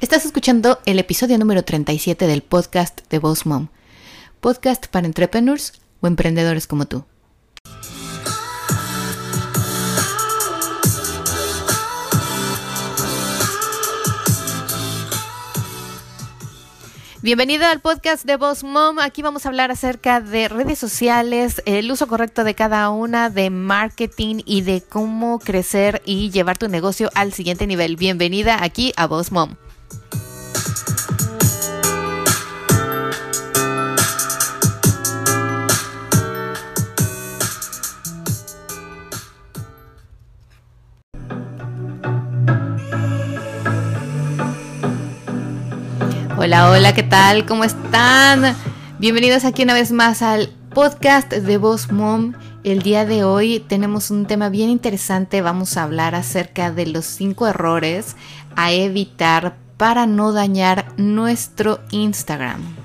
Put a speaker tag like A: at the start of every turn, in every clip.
A: Estás escuchando el episodio número 37 del podcast de Boss Mom, podcast para entrepreneurs o emprendedores como tú. Bienvenida al podcast de Boss Mom. Aquí vamos a hablar acerca de redes sociales, el uso correcto de cada una, de marketing y de cómo crecer y llevar tu negocio al siguiente nivel. Bienvenida aquí a Boss Mom. Hola, hola, ¿qué tal? ¿Cómo están? Bienvenidos aquí una vez más al podcast de Voz Mom. El día de hoy tenemos un tema bien interesante. Vamos a hablar acerca de los cinco errores a evitar para no dañar nuestro Instagram.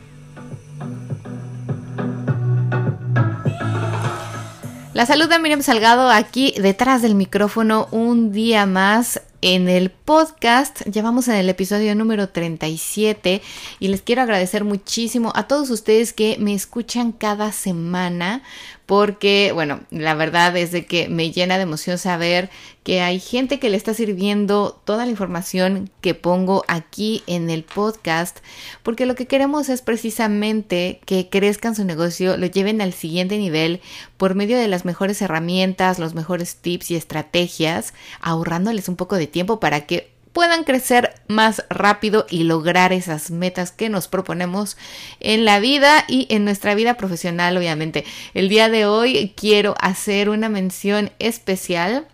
A: La salud de Miriam Salgado aquí detrás del micrófono un día más en el podcast. Ya vamos en el episodio número 37 y les quiero agradecer muchísimo a todos ustedes que me escuchan cada semana porque, bueno, la verdad es de que me llena de emoción saber que hay gente que le está sirviendo toda la información que pongo aquí en el podcast, porque lo que queremos es precisamente que crezcan su negocio, lo lleven al siguiente nivel por medio de las mejores herramientas, los mejores tips y estrategias, ahorrándoles un poco de tiempo para que puedan crecer más rápido y lograr esas metas que nos proponemos en la vida y en nuestra vida profesional, obviamente. El día de hoy quiero hacer una mención especial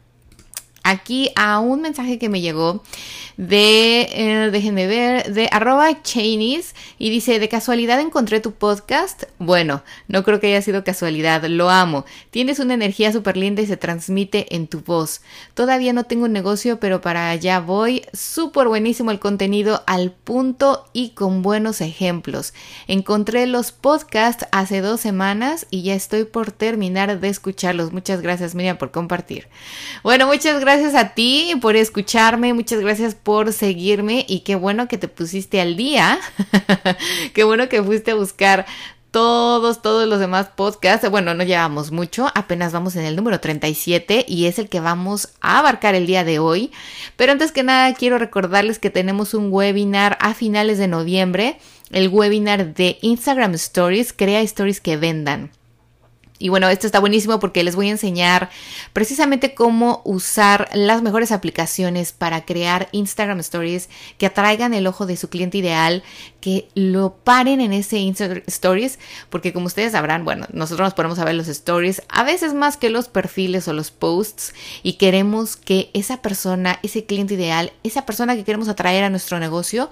A: aquí a un mensaje que me llegó de, eh, déjenme ver, de arroba Chinese y dice, de casualidad encontré tu podcast. Bueno, no creo que haya sido casualidad, lo amo. Tienes una energía súper linda y se transmite en tu voz. Todavía no tengo un negocio, pero para allá voy. Súper buenísimo el contenido al punto y con buenos ejemplos. Encontré los podcasts hace dos semanas y ya estoy por terminar de escucharlos. Muchas gracias Miriam por compartir. Bueno, muchas gracias a ti por escucharme, muchas gracias por seguirme y qué bueno que te pusiste al día. qué bueno que fuiste a buscar todos, todos los demás podcasts. Bueno, no llevamos mucho, apenas vamos en el número 37 y es el que vamos a abarcar el día de hoy. Pero antes que nada, quiero recordarles que tenemos un webinar a finales de noviembre, el webinar de Instagram Stories, crea stories que vendan. Y bueno, esto está buenísimo porque les voy a enseñar precisamente cómo usar las mejores aplicaciones para crear Instagram Stories que atraigan el ojo de su cliente ideal, que lo paren en ese Instagram Stories, porque como ustedes sabrán, bueno, nosotros nos ponemos a ver los stories a veces más que los perfiles o los posts y queremos que esa persona, ese cliente ideal, esa persona que queremos atraer a nuestro negocio,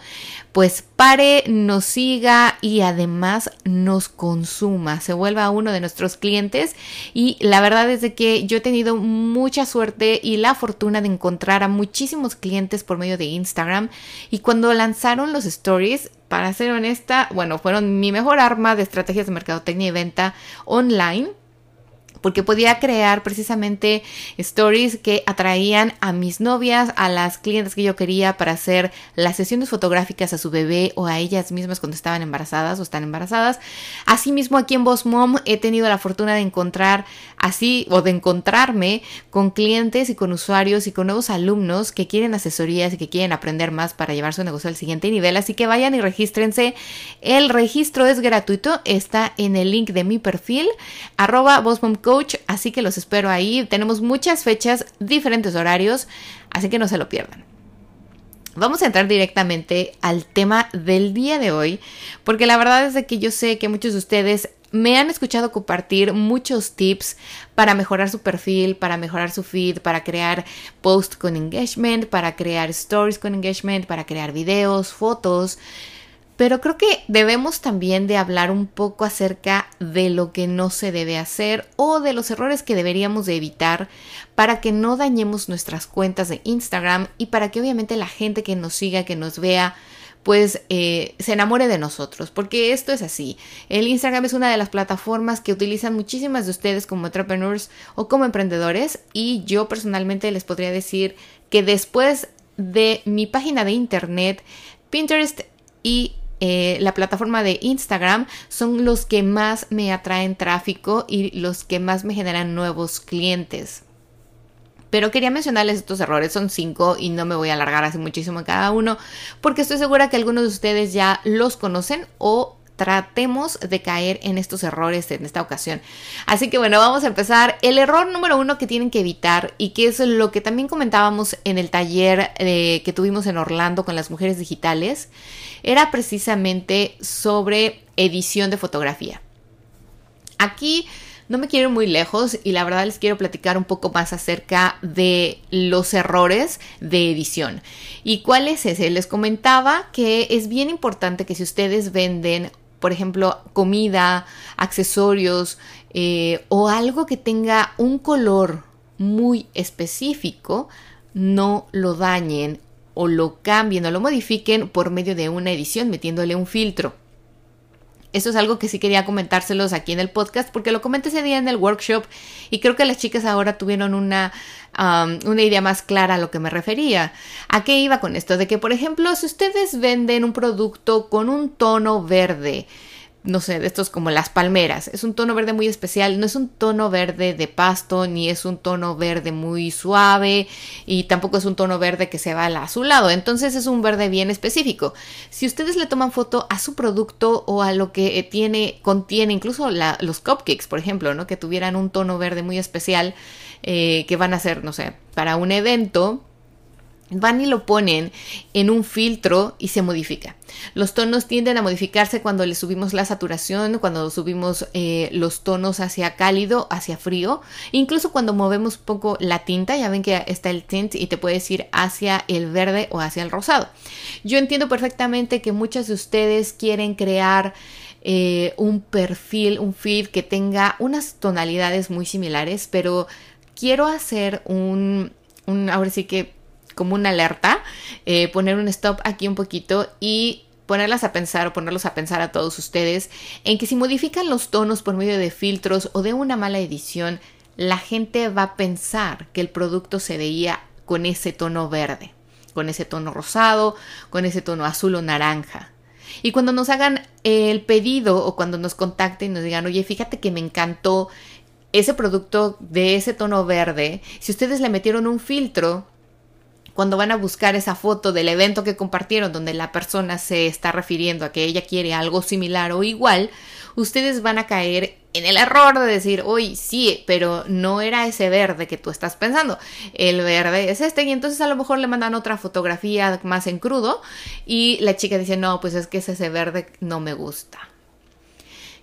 A: pues pare, nos siga y además nos consuma, se vuelva uno de nuestros clientes y la verdad es de que yo he tenido mucha suerte y la fortuna de encontrar a muchísimos clientes por medio de Instagram y cuando lanzaron los stories, para ser honesta, bueno, fueron mi mejor arma de estrategias de mercadotecnia y venta online porque podía crear precisamente stories que atraían a mis novias, a las clientes que yo quería para hacer las sesiones fotográficas a su bebé o a ellas mismas cuando estaban embarazadas o están embarazadas. Asimismo, aquí en Boss Mom he tenido la fortuna de encontrar así o de encontrarme con clientes y con usuarios y con nuevos alumnos que quieren asesorías y que quieren aprender más para llevar su negocio al siguiente nivel. Así que vayan y regístrense. El registro es gratuito, está en el link de mi perfil, arroba así que los espero ahí. Tenemos muchas fechas, diferentes horarios, así que no se lo pierdan. Vamos a entrar directamente al tema del día de hoy, porque la verdad es que yo sé que muchos de ustedes me han escuchado compartir muchos tips para mejorar su perfil, para mejorar su feed, para crear posts con engagement, para crear stories con engagement, para crear videos, fotos, pero creo que debemos también de hablar un poco acerca de lo que no se debe hacer o de los errores que deberíamos de evitar para que no dañemos nuestras cuentas de Instagram y para que obviamente la gente que nos siga, que nos vea, pues eh, se enamore de nosotros, porque esto es así. El Instagram es una de las plataformas que utilizan muchísimas de ustedes como entrepreneurs o como emprendedores y yo personalmente les podría decir que después de mi página de internet Pinterest y eh, la plataforma de Instagram son los que más me atraen tráfico y los que más me generan nuevos clientes. Pero quería mencionarles estos errores, son cinco y no me voy a alargar así muchísimo en cada uno, porque estoy segura que algunos de ustedes ya los conocen o tratemos de caer en estos errores en esta ocasión. Así que bueno, vamos a empezar. El error número uno que tienen que evitar y que es lo que también comentábamos en el taller eh, que tuvimos en Orlando con las mujeres digitales, era precisamente sobre edición de fotografía. Aquí no me quiero muy lejos y la verdad les quiero platicar un poco más acerca de los errores de edición. ¿Y cuál es ese? Les comentaba que es bien importante que si ustedes venden por ejemplo, comida, accesorios eh, o algo que tenga un color muy específico, no lo dañen o lo cambien o lo modifiquen por medio de una edición metiéndole un filtro. Eso es algo que sí quería comentárselos aquí en el podcast porque lo comenté ese día en el workshop y creo que las chicas ahora tuvieron una, una idea más clara a lo que me refería. ¿A qué iba con esto? De que, por ejemplo, si ustedes venden un producto con un tono verde, no sé, de estos como las palmeras. Es un tono verde muy especial, no es un tono verde de pasto, ni es un tono verde muy suave, y tampoco es un tono verde que se va al azulado. Entonces es un verde bien específico. Si ustedes le toman foto a su producto o a lo que tiene, contiene, incluso los cupcakes, por ejemplo, ¿no? Que tuvieran un tono verde muy especial, eh, que van a ser, no sé, para un evento, van y lo ponen en un filtro y se modifica. Los tonos tienden a modificarse cuando le subimos la saturación, cuando subimos eh, los tonos hacia cálido, hacia frío, incluso cuando movemos poco la tinta, ya ven que está el tint y te puedes ir hacia el verde o hacia el rosado. Yo entiendo perfectamente que muchas de ustedes quieren crear eh, un perfil, un feed que tenga unas tonalidades muy similares, pero quiero hacer un, un ahora sí que como una alerta, eh, poner un stop aquí un poquito y ponerlas a pensar o ponerlos a pensar a todos ustedes en que si modifican los tonos por medio de filtros o de una mala edición, la gente va a pensar que el producto se veía con ese tono verde, con ese tono rosado, con ese tono azul o naranja. Y cuando nos hagan el pedido o cuando nos contacten y nos digan, oye, fíjate que me encantó ese producto de ese tono verde, si ustedes le metieron un filtro, cuando van a buscar esa foto del evento que compartieron donde la persona se está refiriendo a que ella quiere algo similar o igual, ustedes van a caer en el error de decir, uy, sí, pero no era ese verde que tú estás pensando. El verde es este y entonces a lo mejor le mandan otra fotografía más en crudo y la chica dice, no, pues es que ese verde no me gusta.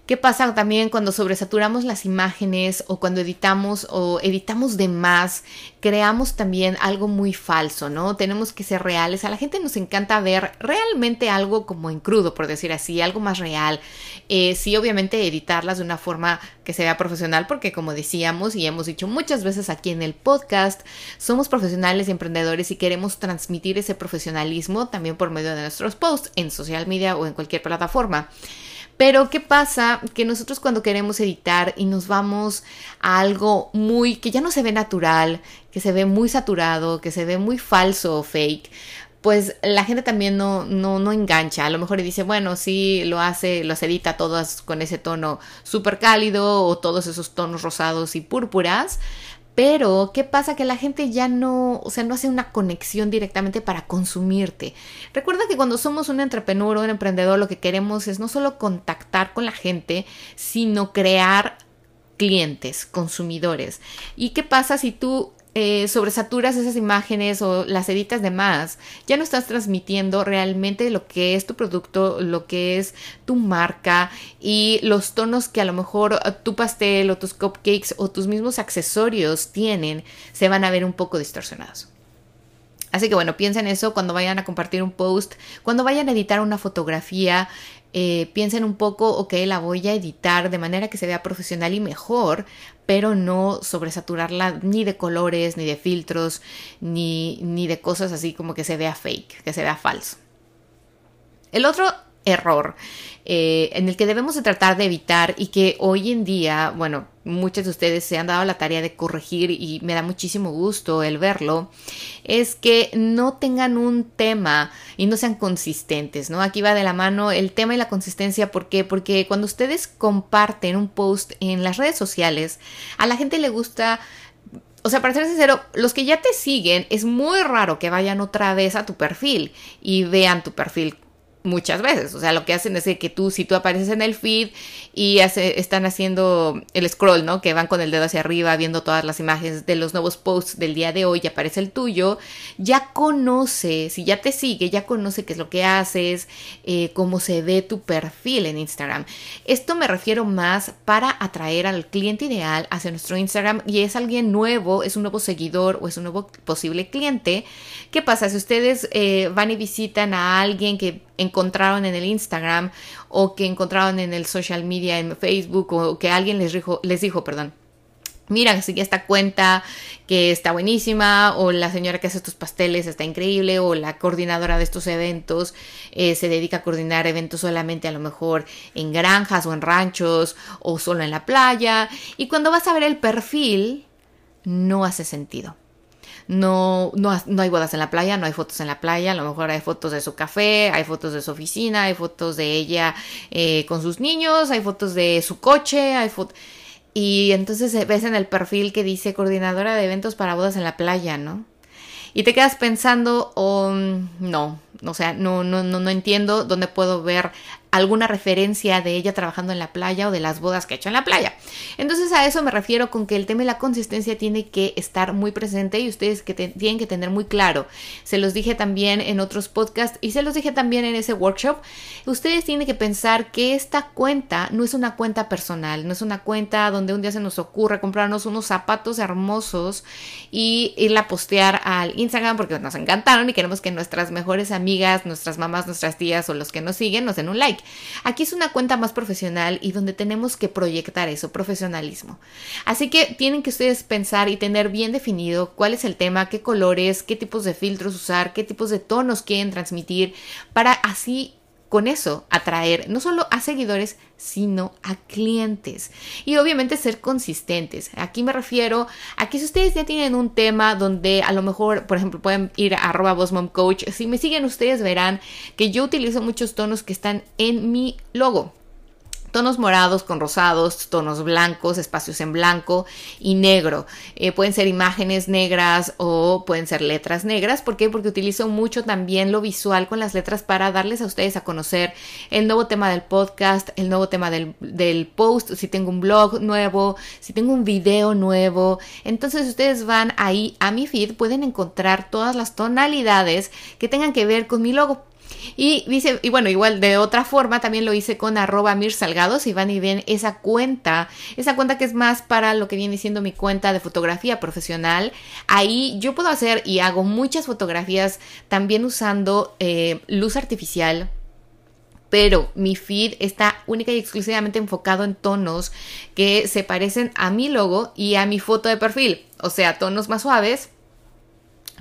A: ¿Qué pasa también cuando sobresaturamos las imágenes o cuando editamos o editamos de más? Creamos también algo muy falso, ¿no? Tenemos que ser reales. A la gente nos encanta ver realmente algo como en crudo, por decir así, algo más real. Eh, sí, obviamente editarlas de una forma que sea profesional, porque como decíamos y hemos dicho muchas veces aquí en el podcast, somos profesionales y emprendedores y queremos transmitir ese profesionalismo también por medio de nuestros posts en social media o en cualquier plataforma. Pero ¿qué pasa? Que nosotros cuando queremos editar y nos vamos a algo muy que ya no se ve natural, que se ve muy saturado, que se ve muy falso o fake, pues la gente también no, no, no engancha. A lo mejor dice, bueno, sí, lo hace, los edita todas con ese tono súper cálido o todos esos tonos rosados y púrpuras, pero, ¿qué pasa? Que la gente ya no, o sea, no hace una conexión directamente para consumirte. Recuerda que cuando somos un entrepreneur o un emprendedor, lo que queremos es no solo contactar con la gente, sino crear clientes, consumidores. ¿Y qué pasa si tú eh, sobresaturas esas imágenes o las editas de más, ya no estás transmitiendo realmente lo que es tu producto, lo que es tu marca y los tonos que a lo mejor tu pastel o tus cupcakes o tus mismos accesorios tienen, se van a ver un poco distorsionados. Así que bueno, piensen eso cuando vayan a compartir un post, cuando vayan a editar una fotografía, eh, piensen un poco, ok, la voy a editar de manera que se vea profesional y mejor, pero no sobresaturarla ni de colores, ni de filtros, ni, ni de cosas así como que se vea fake, que se vea falso. El otro error eh, en el que debemos de tratar de evitar y que hoy en día, bueno, muchos de ustedes se han dado la tarea de corregir y me da muchísimo gusto el verlo, es que no tengan un tema y no sean consistentes, ¿no? Aquí va de la mano el tema y la consistencia, ¿por qué? Porque cuando ustedes comparten un post en las redes sociales, a la gente le gusta o sea, para ser sincero, los que ya te siguen, es muy raro que vayan otra vez a tu perfil y vean tu perfil muchas veces. O sea, lo que hacen es que tú, si tú apareces en el feed y están haciendo el scroll, ¿no? Que van con el dedo hacia arriba viendo todas las imágenes de los nuevos posts del día de hoy y aparece el tuyo, ya conoce, si ya te sigue, ya conoce qué es lo que haces, eh, cómo se ve tu perfil en Instagram. Esto me refiero más para atraer al cliente ideal hacia nuestro Instagram y es alguien nuevo, es un nuevo seguidor o es un nuevo posible cliente. ¿Qué pasa? Si ustedes eh, van y visitan a alguien que encontraron en el Instagram o que encontraron en el social media, en Facebook o que alguien les dijo, les dijo, perdón. Mira, sigue esta cuenta que está buenísima, o la señora que hace estos pasteles está increíble, o la coordinadora de estos eventos eh, se dedica a coordinar eventos solamente a lo mejor en granjas o en ranchos, o solo en la playa. Y cuando vas a ver el perfil, no hace sentido no, no, no hay bodas en la playa, no hay fotos en la playa, a lo mejor hay fotos de su café, hay fotos de su oficina, hay fotos de ella eh, con sus niños, hay fotos de su coche, hay fotos... Y entonces ves en el perfil que dice coordinadora de eventos para bodas en la playa, ¿no? Y te quedas pensando, oh, no, o sea, no, no, no, no entiendo dónde puedo ver alguna referencia de ella trabajando en la playa o de las bodas que ha hecho en la playa. Entonces a eso me refiero con que el tema de la consistencia tiene que estar muy presente y ustedes tienen que tener muy claro. Se los dije también en otros podcasts y se los dije también en ese workshop. Ustedes tienen que pensar que esta cuenta no es una cuenta personal, no es una cuenta donde un día se nos ocurre comprarnos unos zapatos hermosos y irla a postear al Instagram porque nos encantaron y queremos que nuestras mejores amigas, nuestras mamás, nuestras tías o los que nos siguen nos den un like. Aquí es una cuenta más profesional y donde tenemos que proyectar eso, profesionalismo. Así que tienen que ustedes pensar y tener bien definido cuál es el tema, qué colores, qué tipos de filtros usar, qué tipos de tonos quieren transmitir para así con eso atraer no solo a seguidores, sino a clientes. Y obviamente ser consistentes. Aquí me refiero a que si ustedes ya tienen un tema donde a lo mejor, por ejemplo, pueden ir a arroba coach. Si me siguen ustedes verán que yo utilizo muchos tonos que están en mi logo tonos morados con rosados, tonos blancos, espacios en blanco y negro. Eh, pueden ser imágenes negras o pueden ser letras negras. ¿Por qué? Porque utilizo mucho también lo visual con las letras para darles a ustedes a conocer el nuevo tema del podcast, el nuevo tema del, del post, si tengo un blog nuevo, si tengo un video nuevo. Entonces ustedes van ahí a mi feed, pueden encontrar todas las tonalidades que tengan que ver con mi logo. Y dice, y bueno, igual de otra forma también lo hice con arroba mir salgado, si van y ven esa cuenta, esa cuenta que es más para lo que viene siendo mi cuenta de fotografía profesional. Ahí yo puedo hacer y hago muchas fotografías también usando eh, luz artificial, pero mi feed está única y exclusivamente enfocado en tonos que se parecen a mi logo y a mi foto de perfil, o sea, tonos más suaves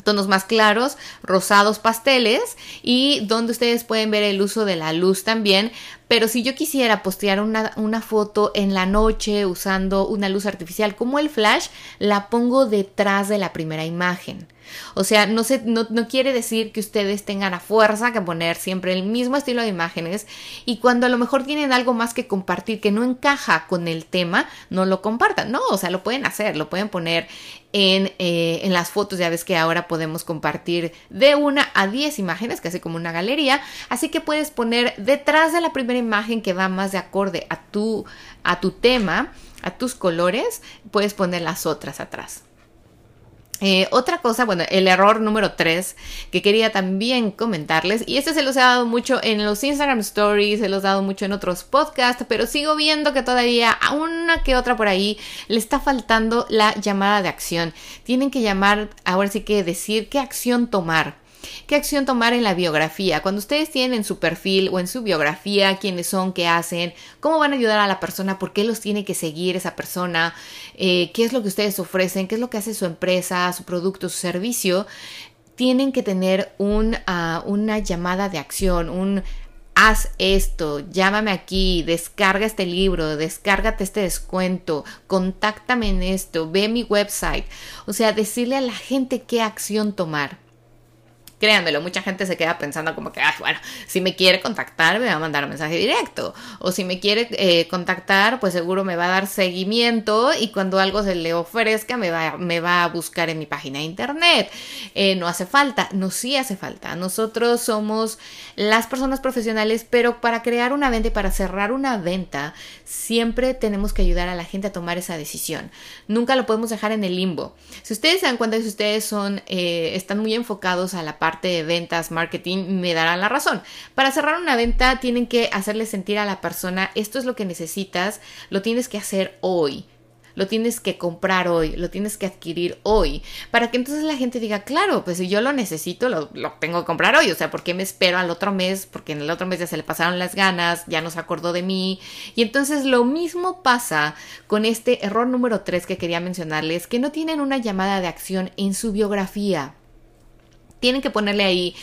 A: tonos más claros, rosados pasteles y donde ustedes pueden ver el uso de la luz también. Pero si yo quisiera postear una, una, foto en la noche usando una luz artificial como el flash, la pongo detrás de la primera imagen. O sea, no, se, no, no, quiere decir que ustedes tengan a fuerza que poner siempre el mismo estilo de imágenes y cuando a lo mejor tienen algo más que compartir que no encaja con el tema, no lo compartan. No, o sea, lo pueden hacer, lo pueden poner en, eh, en las fotos. Ya ves que ahora podemos compartir de una a diez imágenes, casi como una galería. Así que puedes poner detrás de la primera imagen que va más de acorde a tu, a tu tema, a tus colores, puedes poner las otras atrás. Eh, otra cosa, bueno, el error número 3 que quería también comentarles, y este se los he dado mucho en los Instagram Stories, se los he dado mucho en otros podcasts, pero sigo viendo que todavía a una que otra por ahí le está faltando la llamada de acción. Tienen que llamar, ahora sí que decir qué acción tomar. ¿Qué acción tomar en la biografía? Cuando ustedes tienen en su perfil o en su biografía quiénes son, qué hacen, cómo van a ayudar a la persona, por qué los tiene que seguir esa persona, eh, qué es lo que ustedes ofrecen, qué es lo que hace su empresa, su producto, su servicio, tienen que tener ah, una llamada de acción, un haz esto, llámame aquí, descarga este libro, descárgate este descuento, contáctame en esto, ve mi website. O sea, decirle a la gente qué acción tomar. Créanmelo, mucha gente se queda pensando como que, bueno, si me quiere contactar, me va a mandar un mensaje directo. O si me quiere eh, contactar, pues seguro me va a dar seguimiento y cuando algo se le ofrezca, me va, me va a buscar en mi página de internet. Eh, no hace falta, no sí hace falta. Nosotros somos las personas profesionales, pero para crear una venta y para cerrar una venta, siempre tenemos que ayudar a la gente a tomar esa decisión. Nunca lo podemos dejar en el limbo. Si ustedes se dan cuenta si ustedes son, eh, están muy enfocados a la parte de ventas, marketing, me darán la razón. Para cerrar una venta tienen que hacerle sentir a la persona, esto es lo que necesitas, lo tienes que hacer hoy lo tienes que comprar hoy, lo tienes que adquirir hoy, para que entonces la gente diga, claro, pues si yo lo necesito, lo, tengo que comprar hoy, o sea, ¿por qué me espero al otro mes? Porque en el otro mes ya se le pasaron las ganas, ya no se acordó de mí. Y entonces lo mismo pasa con este error número 3 que quería mencionarles, que no tienen una llamada de acción en su biografía. Tienen que ponerle ahí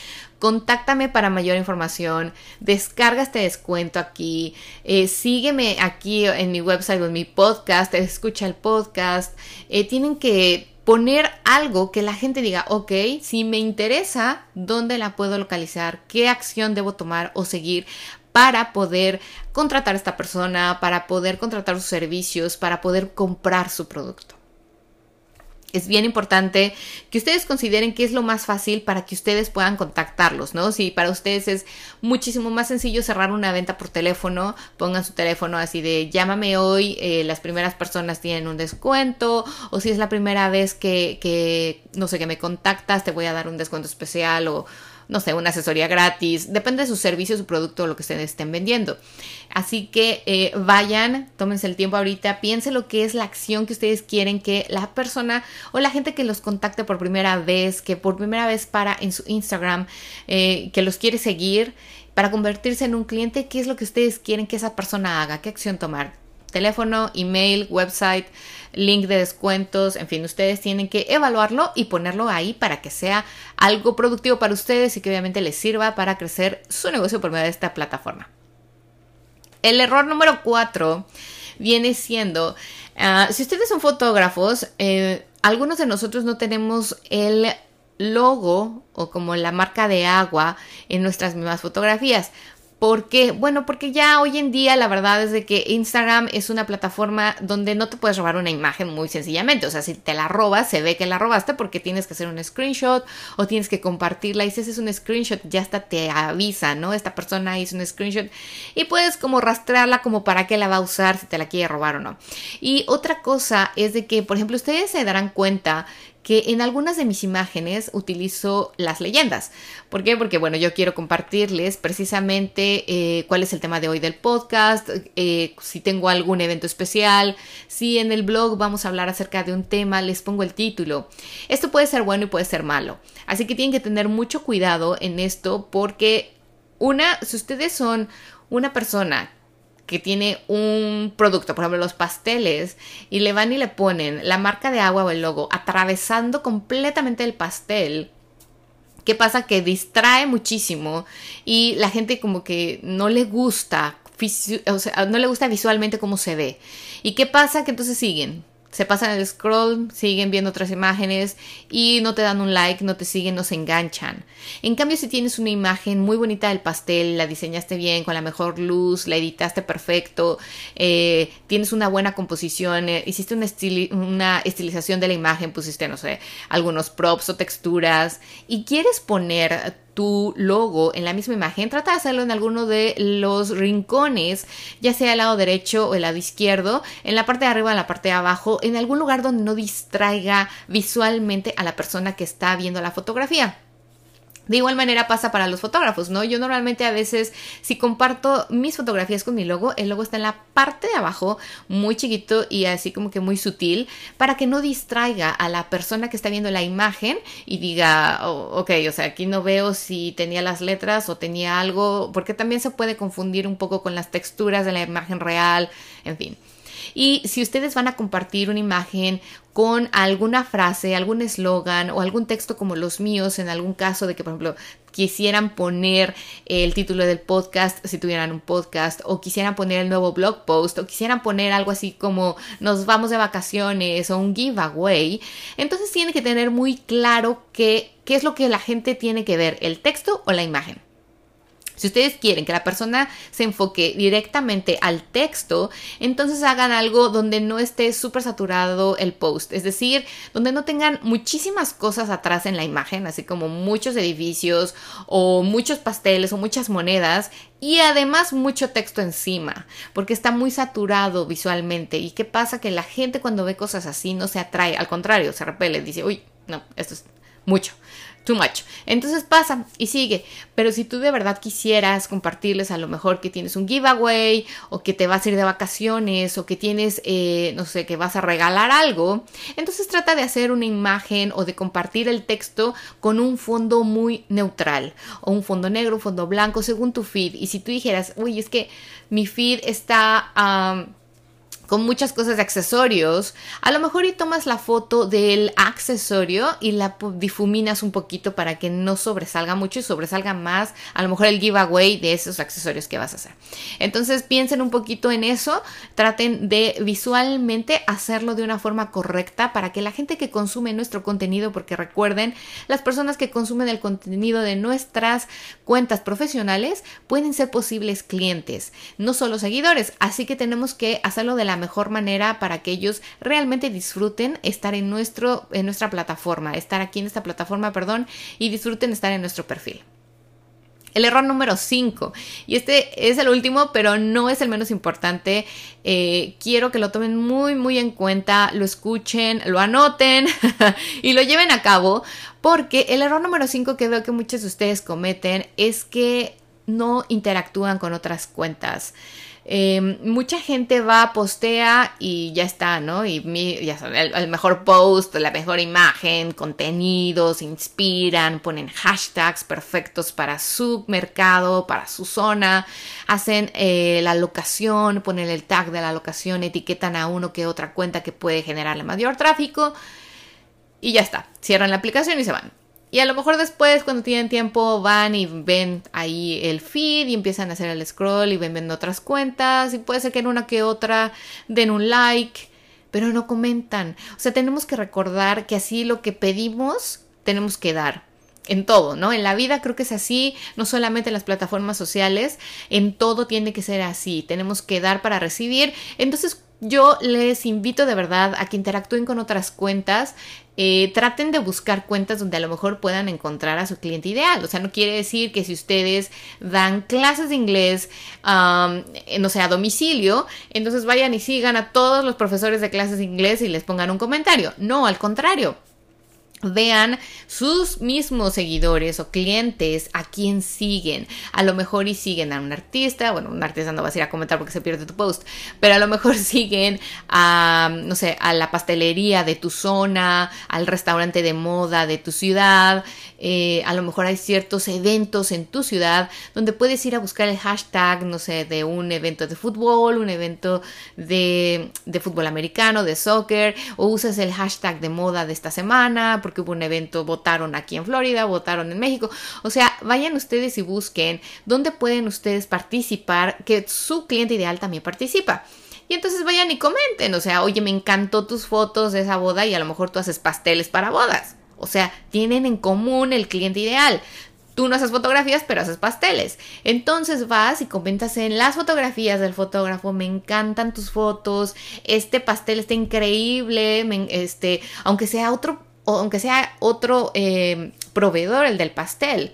A: contáctame para mayor información, descarga este descuento aquí, eh, sígueme aquí en mi website o en mi podcast, escucha el podcast, eh, tienen que poner algo que la gente diga, ok, si me interesa, ¿dónde la puedo localizar? ¿Qué acción debo tomar o seguir para poder contratar a esta persona, para poder contratar sus servicios, para poder comprar su producto? Es bien importante que ustedes consideren que es lo más fácil para que ustedes puedan contactarlos, ¿no? Si para ustedes es muchísimo más sencillo cerrar una venta por teléfono, pongan su teléfono así de llámame hoy, eh, las primeras personas tienen un descuento, o si es la primera vez que, que, no sé, que me contactas, te voy a dar un descuento especial o no sé, una asesoría gratis, depende de su servicio, su producto lo que ustedes estén vendiendo. Así que eh, vayan, tómense el tiempo ahorita, piensen lo que es la acción que ustedes quieren que la persona o la gente que los contacte por primera vez, que por primera vez para en su Instagram, eh, que los quiere seguir para convertirse en un cliente, qué es lo que ustedes quieren que esa persona haga, qué acción tomar. Teléfono, email, website, link de descuentos, en fin, ustedes tienen que evaluarlo y ponerlo ahí para que sea algo productivo para ustedes y que obviamente les sirva para crecer su negocio por medio de esta plataforma. El error número cuatro viene siendo, ah, si ustedes son fotógrafos, eh, algunos de nosotros no tenemos el logo o como la marca de agua en nuestras mismas fotografías. ¿Por qué? Bueno, porque ya hoy en día la verdad es de que Instagram es una plataforma donde no te puedes robar una imagen muy sencillamente. O sea, si te la robas, se ve que la robaste porque tienes que hacer un screenshot o tienes que compartirla. Y si haces un screenshot, ya hasta te avisa, ¿no? Esta persona hizo un screenshot y puedes como rastrearla como para qué la va a usar, si te la quiere robar o no. Y otra cosa es de que, por ejemplo, ustedes se darán cuenta que en algunas de mis imágenes utilizo las leyendas. ¿Por qué? Porque, bueno, yo quiero compartirles precisamente eh, cuál es el tema de hoy del podcast, eh, si tengo algún evento especial, si en el blog vamos a hablar acerca de un tema, les pongo el título. Esto puede ser bueno y puede ser malo. Así que tienen que tener mucho cuidado en esto porque, una, si ustedes son una persona que tiene un producto, por ejemplo los pasteles, y le van y le ponen la marca de agua o el logo atravesando completamente el pastel, ¿qué pasa? Que distrae muchísimo y la gente como que no le gusta, o sea, no le gusta visualmente cómo se ve. ¿Y qué pasa? Que entonces siguen se pasan el scroll, siguen viendo otras imágenes y no te dan un like, no te siguen, no se enganchan. En cambio, si tienes una imagen muy bonita del pastel, la diseñaste bien, con la mejor luz, la editaste perfecto, eh, tienes una buena composición, eh, hiciste una, una estilización de la imagen, pusiste, no sé, algunos props o texturas y quieres poner tu logo en la misma imagen, trata de hacerlo en alguno de los rincones, ya sea el lado derecho o el lado izquierdo, en la parte de arriba o en la parte de abajo, en algún lugar donde no distraiga visualmente a la persona que está viendo la fotografía. De igual manera pasa para los fotógrafos, ¿no? Yo normalmente a veces, si comparto mis fotografías con mi logo, el logo está en la parte de abajo, muy chiquito y así como que muy sutil, para que no distraiga a la persona que está viendo la imagen y diga, oh, ok, o sea, aquí no veo si tenía las letras o tenía algo, porque también se puede confundir un poco con las texturas de la imagen real, en fin. Y si ustedes van a compartir una imagen con alguna frase, algún eslogan o algún texto como los míos, en algún caso de que, por ejemplo, quisieran poner el título del podcast si tuvieran un podcast o quisieran poner el nuevo blog post o quisieran poner algo así como nos vamos de vacaciones o un giveaway, entonces tienen que tener muy claro qué, qué es lo que la gente tiene que ver, el texto o la imagen. Si ustedes quieren que la persona se enfoque directamente al texto, entonces hagan algo donde no esté súper saturado el post, es decir, donde no tengan muchísimas cosas atrás en la imagen, así como muchos edificios o muchos pasteles o muchas monedas y además mucho texto encima, porque está muy saturado visualmente. ¿Y qué pasa? Que la gente cuando ve cosas así no se atrae, al contrario, se repele, dice, uy, no, esto es mucho too much. Entonces pasa y sigue. Pero si tú de verdad quisieras compartirles a lo mejor que tienes un giveaway o que te vas a ir de vacaciones o que tienes, eh, no sé, que vas a regalar algo, entonces trata de hacer una imagen o de compartir el texto con un fondo muy neutral o un fondo negro, un fondo blanco, según tu feed. Y si tú dijeras, uy, es que mi feed está con muchas cosas de accesorios, a lo mejor y tomas la foto del accesorio y la difuminas un poquito para que no sobresalga mucho y sobresalga más a lo mejor el giveaway de esos accesorios que vas a hacer. Entonces piensen un poquito en eso, traten de visualmente hacerlo de una forma correcta para que la gente que consume nuestro contenido, porque recuerden, las personas que consumen el contenido de nuestras cuentas profesionales pueden ser posibles clientes, no solo seguidores, así que tenemos que hacerlo de la mejor manera para que ellos realmente disfruten estar en, nuestro, en nuestra plataforma, estar aquí en esta plataforma, perdón, y disfruten estar en nuestro perfil. El error número 5, y este es el último, pero no es el menos importante. Eh, quiero que lo tomen muy, muy en cuenta, lo escuchen, lo anoten y lo lleven a cabo, porque el error número 5 que veo que muchos de ustedes cometen es que no interactúan con otras cuentas. Em, mucha gente va, postea y ya está, ¿no? Y ya saben, el, mejor post, la mejor imagen, contenidos, inspiran, ponen hashtags perfectos para su mercado, para su zona, hacen eh, la locación, ponen el tag de la locación, etiquetan a uno que otra cuenta que puede generarle mayor tráfico y ya está, cierran la aplicación y se van. Y a lo mejor después, cuando tienen tiempo, van y ven ahí el feed y empiezan a hacer el scroll y ven, ven otras cuentas. Y puede ser que en una que otra den un like, pero no comentan. O sea, tenemos que recordar que así lo que pedimos, tenemos que dar. En todo, ¿no? En la vida creo que es así, no solamente en las plataformas sociales, en todo tiene que ser así. Tenemos que dar para recibir. Entonces, yo les invito de verdad a que interactúen con otras cuentas. Eh, traten de buscar cuentas donde a lo mejor puedan encontrar a su cliente ideal. O sea, no quiere decir que si ustedes dan clases de inglés, no sé, a domicilio, entonces vayan y sigan a todos los profesores de clases de inglés y les pongan un comentario. No, al contrario vean sus mismos seguidores o clientes a quién siguen. A lo mejor y siguen a un artista, bueno, un artista no vas a ir a comentar porque se pierde tu post, pero a lo mejor siguen a, no sé, a la pastelería de tu zona, al restaurante de moda de tu ciudad, eh, a lo mejor hay ciertos eventos en tu ciudad donde puedes ir a buscar el hashtag, no sé, de un evento de fútbol, un evento de, de fútbol americano, de soccer, o usas el hashtag de moda de esta semana, porque hubo un evento, votaron aquí en Florida, votaron en México. O sea, vayan ustedes y busquen dónde pueden ustedes participar, que su cliente ideal también participa. Y entonces vayan y comenten, o sea, oye, me encantó tus fotos de esa boda y a lo mejor tú haces pasteles para bodas. O sea, tienen en común el cliente ideal. Tú no haces fotografías, pero haces pasteles. Entonces vas y comentas en las fotografías del fotógrafo, me encantan tus fotos, este pastel está increíble, este, aunque sea otro, aunque sea otro eh, proveedor, el del pastel.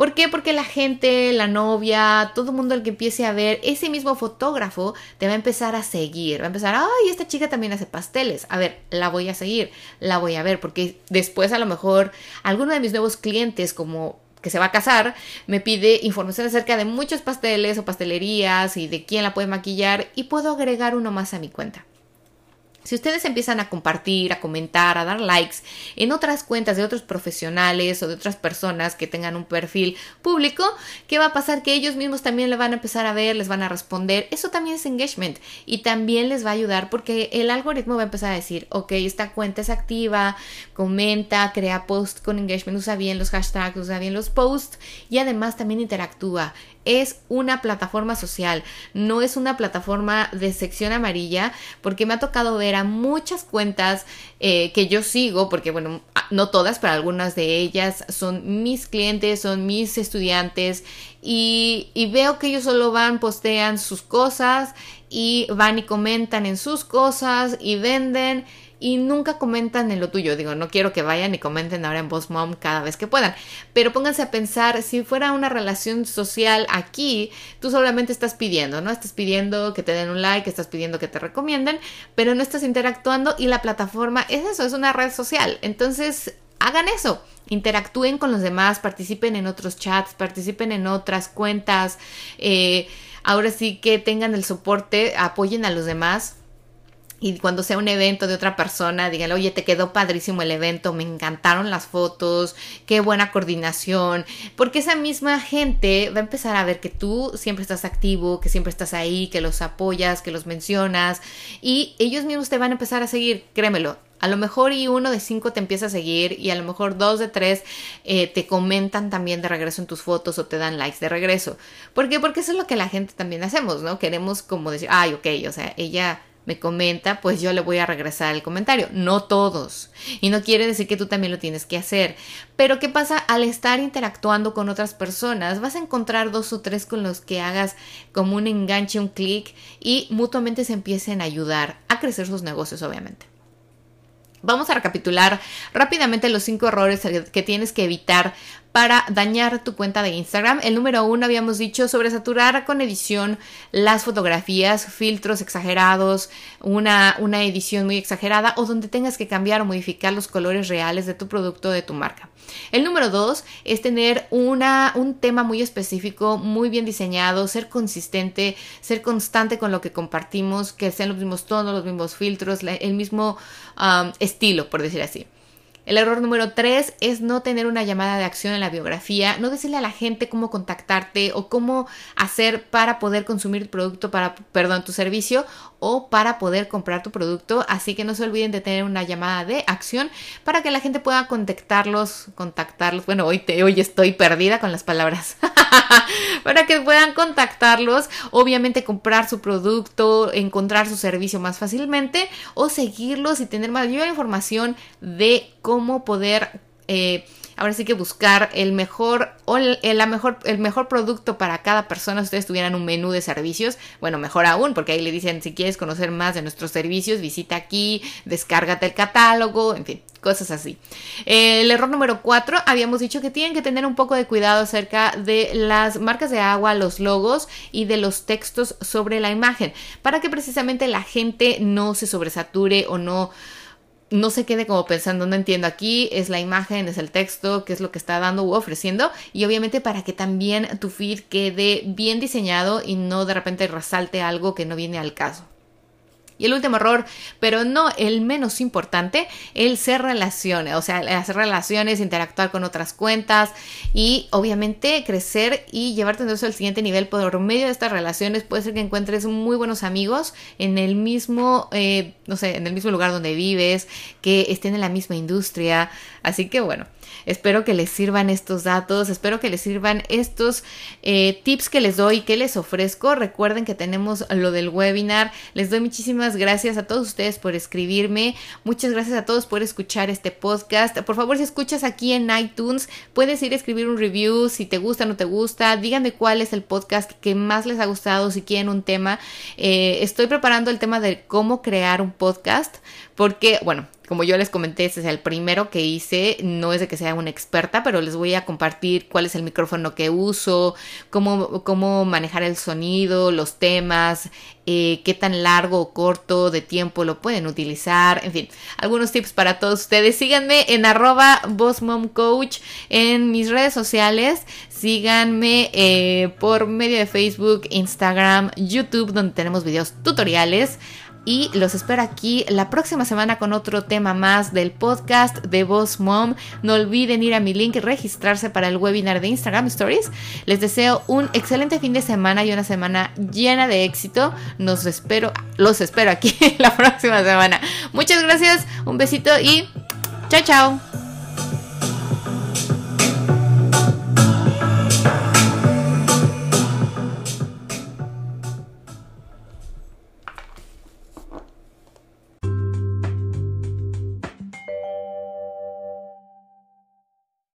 A: ¿Por qué? Porque la gente, la novia, todo el mundo el que empiece a ver, ese mismo fotógrafo te va a empezar a seguir. Va a empezar, ay, esta chica también hace pasteles. A ver, la voy a seguir, la voy a ver, porque después a lo mejor alguno de mis nuevos clientes, como que se va a casar, me pide información acerca de muchos pasteles o pastelerías y de quién la puede maquillar y puedo agregar uno más a mi cuenta. Si ustedes empiezan a compartir, a comentar, a dar likes en otras cuentas de otros profesionales o de otras personas que tengan un perfil público, ¿qué va a pasar? Que ellos mismos también le van a empezar a ver, les van a responder. Eso también es engagement y también les va a ayudar porque el algoritmo va a empezar a decir, ok, esta cuenta es activa, comenta, crea post con engagement, usa bien los hashtags, usa bien los posts y además también interactúa es una plataforma social, no es una plataforma de sección amarilla, porque me ha tocado ver a muchas cuentas eh, que yo sigo, porque bueno, no todas, pero algunas de ellas son mis clientes, son mis estudiantes, y, y veo que ellos solo van, postean sus cosas y van y comentan en sus cosas y venden y nunca comentan en lo tuyo. Digo, no quiero que vayan y comenten ahora en Boss Mom cada vez que puedan, pero pónganse a pensar, si fuera una relación social aquí, tú solamente estás pidiendo, ¿no? Estás pidiendo que te den un like, estás pidiendo que te recomienden, pero no estás interactuando y la plataforma es eso, es una red social. Entonces, hagan eso. Interactúen con los demás, participen en otros chats, participen en otras cuentas. Eh, ahora sí que tengan el soporte, apoyen a los demás y cuando sea un evento de otra persona, díganle, oye, te quedó padrísimo el evento, me encantaron las fotos, qué buena coordinación, porque esa misma gente va a empezar a ver que tú siempre estás activo, que siempre estás ahí, que los apoyas, que los mencionas, y ellos mismos te van a empezar a seguir, créemelo. A lo mejor y uno de cinco te empieza a seguir y a lo mejor dos de tres eh, te comentan también de regreso en tus fotos o te dan likes de regreso. ¿Por qué? Porque eso es lo que la gente también hacemos, ¿no? Queremos como decir, ay, ok, o sea, ella me comenta, pues yo le voy a regresar el comentario. No todos. Y no quiere decir que tú también lo tienes que hacer. Pero ¿qué pasa? Al estar interactuando con otras personas, vas a encontrar dos o tres con los que hagas como un enganche, un clic y mutuamente se empiecen a ayudar a crecer sus negocios, obviamente. Vamos a recapitular rápidamente los cinco errores que tienes que evitar para dañar tu cuenta de Instagram. El número uno habíamos dicho sobresaturar con edición las fotografías, filtros exagerados, una, una edición muy exagerada o donde tengas que cambiar o modificar los colores reales de tu producto de tu marca. El número dos es tener una, un tema muy específico, muy bien diseñado, ser consistente, ser constante con lo que compartimos, que sean los mismos tonos, los mismos filtros, el mismo um, estilo, por decir así. El error número tres es no tener una llamada de acción en la biografía, no decirle a la gente cómo contactarte o cómo hacer para poder consumir tu producto, para, perdón, tu servicio o para poder comprar tu producto. Así que no se olviden de tener una llamada de acción para que la gente pueda contactarlos, contactarlos. Bueno, hoy, hoy estoy perdida con las palabras. para que puedan contactarlos, obviamente comprar su producto, encontrar su servicio más fácilmente o seguirlos y tener mayor información de cómo poder... Eh, ahora sí que buscar el mejor o la mejor, el mejor producto para cada persona. Si ustedes tuvieran un menú de servicios, bueno, mejor aún, porque ahí le dicen si quieres conocer más de nuestros servicios, visita aquí, descárgate el catálogo, en fin, cosas así. El error número cuatro, habíamos dicho que tienen que tener un poco de cuidado acerca de las marcas de agua, los logos y de los textos sobre la imagen, para que precisamente la gente no se sobresature o no no se quede como pensando, no entiendo, aquí es la imagen, es el texto, qué es lo que está dando u ofreciendo y obviamente para que también tu feed quede bien diseñado y no de repente resalte algo que no viene al caso. Y el último error, pero no el menos importante, el ser relaciones, o sea, hacer relaciones, interactuar con otras cuentas y obviamente crecer y llevarte eso al siguiente nivel por medio de estas relaciones. Puede ser que encuentres muy buenos amigos en el mismo, eh, no sé, en el mismo lugar donde vives, que estén en la misma industria. Así que bueno, espero que les sirvan estos datos, espero que les sirvan estos eh, tips que les doy, que les ofrezco. Recuerden que tenemos lo del webinar. Les doy muchísimas gracias a todos ustedes por escribirme. Muchas gracias a todos por escuchar este podcast. Por favor, si escuchas aquí en iTunes, puedes ir a escribir un review si te gusta o no te gusta. Díganme cuál es el podcast que más les ha gustado, si quieren un tema. Eh, estoy preparando el tema de cómo crear un podcast porque, bueno, como yo les comenté, este es el primero que hice. No es de que sea una experta, pero les voy a compartir cuál es el micrófono que uso, cómo, cómo manejar el sonido, los temas, eh, qué tan largo o corto de tiempo lo pueden utilizar. En fin, algunos tips para todos ustedes. Síganme en arroba bossmomcoach en mis redes sociales. Síganme eh, por medio de Facebook, Instagram, YouTube, donde tenemos videos tutoriales y los espero aquí la próxima semana con otro tema más del podcast de Boss Mom. No olviden ir a mi link y registrarse para el webinar de Instagram Stories. Les deseo un excelente fin de semana y una semana llena de éxito. Nos espero, los espero aquí la próxima semana. Muchas gracias, un besito y chao chao.